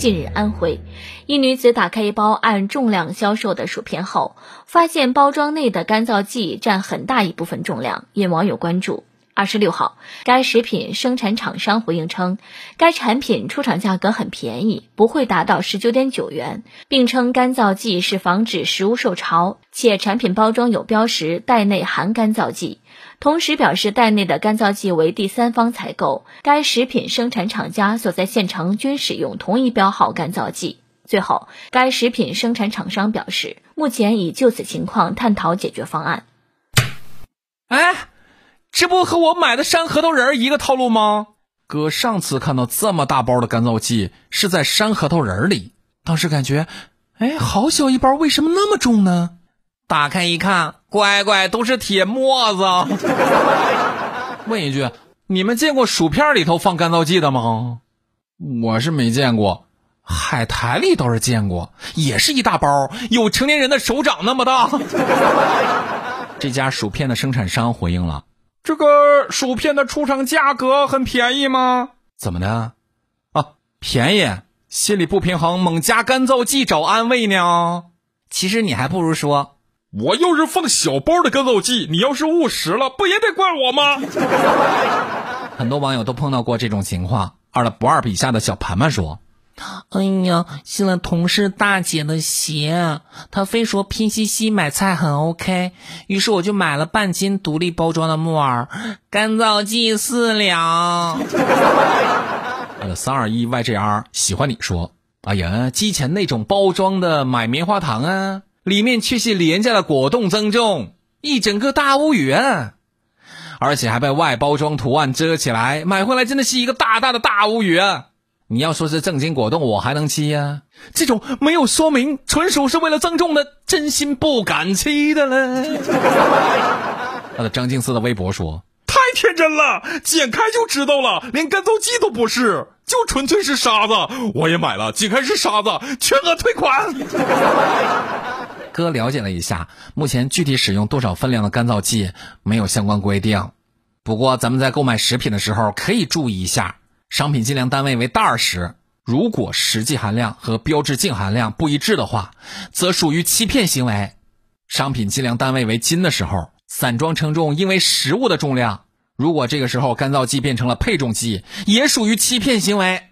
近日，安徽一女子打开一包按重量销售的薯片后，发现包装内的干燥剂占很大一部分重量，引网友关注。二十六号，该食品生产厂商回应称，该产品出厂价格很便宜，不会达到十九点九元，并称干燥剂是防止食物受潮，且产品包装有标识袋内含干燥剂。同时表示，袋内的干燥剂为第三方采购，该食品生产厂家所在县城均使用同一标号干燥剂。最后，该食品生产厂商表示，目前已就此情况探讨解决方案。哎。这不和我买的山核桃仁一个套路吗？哥上次看到这么大包的干燥剂是在山核桃仁里，当时感觉，哎，好小一包，为什么那么重呢？打开一看，乖乖都是铁沫子。问一句，你们见过薯片里头放干燥剂的吗？我是没见过，海苔里倒是见过，也是一大包，有成年人的手掌那么大。这家薯片的生产商回应了。这个薯片的出厂价格很便宜吗？怎么的？啊，便宜，心里不平衡，猛加干燥剂找安慰呢。其实你还不如说，我要是放小包的干燥剂，你要是误食了，不也得怪我吗？很多网友都碰到过这种情况。二了不二笔下的小盘盘说。哎呀，信了同事大姐的鞋，她非说拼夕夕买菜很 OK，于是我就买了半斤独立包装的木耳，干燥剂四两。呃，三二一 YGR 喜欢你说，哎呀，之前那种包装的买棉花糖啊，里面却是廉价的果冻增重，一整个大无语啊！而且还被外包装图案遮起来，买回来真的是一个大大的大无语啊！你要说是正经果冻，我还能吃呀。这种没有说明，纯属是为了增重的，真心不敢吃的嘞。他的张静思的微博说：“太天真了，剪开就知道了，连干燥剂都不是，就纯粹是沙子。我也买了，剪开是沙子，全额退款。”哥了解了一下，目前具体使用多少分量的干燥剂没有相关规定，不过咱们在购买食品的时候可以注意一下。商品计量单位为袋时，如果实际含量和标志净含量不一致的话，则属于欺骗行为。商品计量单位为斤的时候，散装称重因为实物的重量。如果这个时候干燥剂变成了配重剂，也属于欺骗行为。